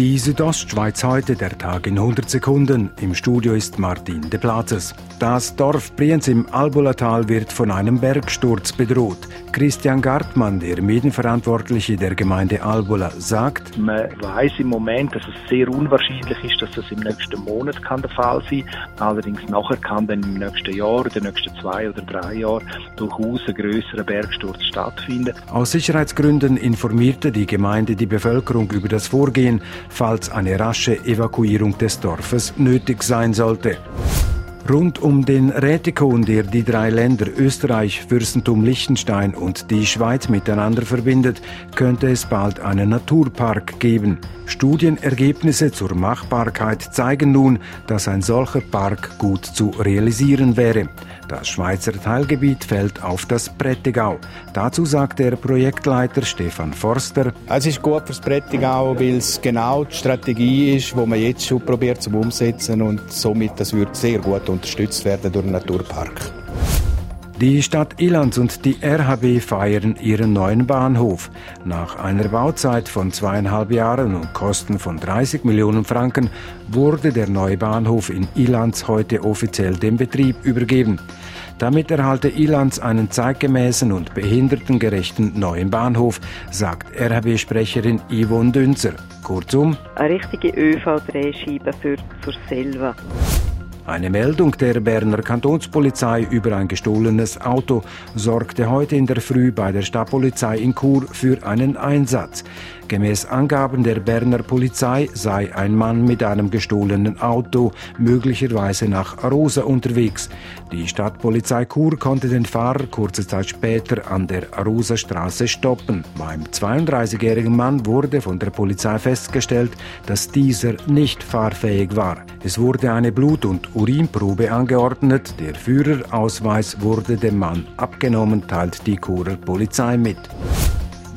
Die Südostschweiz heute, der Tag in 100 Sekunden. Im Studio ist Martin de Platzes. Das Dorf Brienz im Albulatal wird von einem Bergsturz bedroht. Christian Gartmann, der Medienverantwortliche der Gemeinde Albula, sagt, man weiß im Moment, dass es sehr unwahrscheinlich ist, dass das im nächsten Monat kann der Fall sein kann. Allerdings nachher kann dann im nächsten Jahr, in den nächsten zwei oder drei Jahren durchaus ein größerer Bergsturz stattfinden. Aus Sicherheitsgründen informierte die Gemeinde die Bevölkerung über das Vorgehen, falls eine rasche Evakuierung des Dorfes nötig sein sollte. Rund um den Rätikon, der die drei Länder Österreich, Fürstentum Liechtenstein und die Schweiz miteinander verbindet, könnte es bald einen Naturpark geben. Studienergebnisse zur Machbarkeit zeigen nun, dass ein solcher Park gut zu realisieren wäre. Das Schweizer Teilgebiet fällt auf das Prättigau. Dazu sagt der Projektleiter Stefan Forster. Es ist gut fürs Prättigau, weil es genau die Strategie ist, die man jetzt schon probiert zu umsetzen und somit das wird sehr gut unterstützt werden durch den Naturpark. Die Stadt Ilanz und die RHB feiern ihren neuen Bahnhof. Nach einer Bauzeit von zweieinhalb Jahren und Kosten von 30 Millionen Franken wurde der neue Bahnhof in Ilanz heute offiziell dem Betrieb übergeben. Damit erhalte Ilanz einen zeitgemäßen und behindertengerechten neuen Bahnhof, sagt RHB-Sprecherin Yvonne Dünzer. Kurzum, eine richtige ÖV-Drehscheibe für, für selber. Eine Meldung der Berner Kantonspolizei über ein gestohlenes Auto sorgte heute in der Früh bei der Stadtpolizei in Chur für einen Einsatz. Gemäß Angaben der Berner Polizei sei ein Mann mit einem gestohlenen Auto möglicherweise nach Arosa unterwegs. Die Stadtpolizei Chur konnte den Fahrer kurze Zeit später an der Arosa Straße stoppen. Beim 32-jährigen Mann wurde von der Polizei festgestellt, dass dieser nicht fahrfähig war. Es wurde eine Blut- und Urinprobe angeordnet. Der Führerausweis wurde dem Mann abgenommen, teilt die Churer Polizei mit.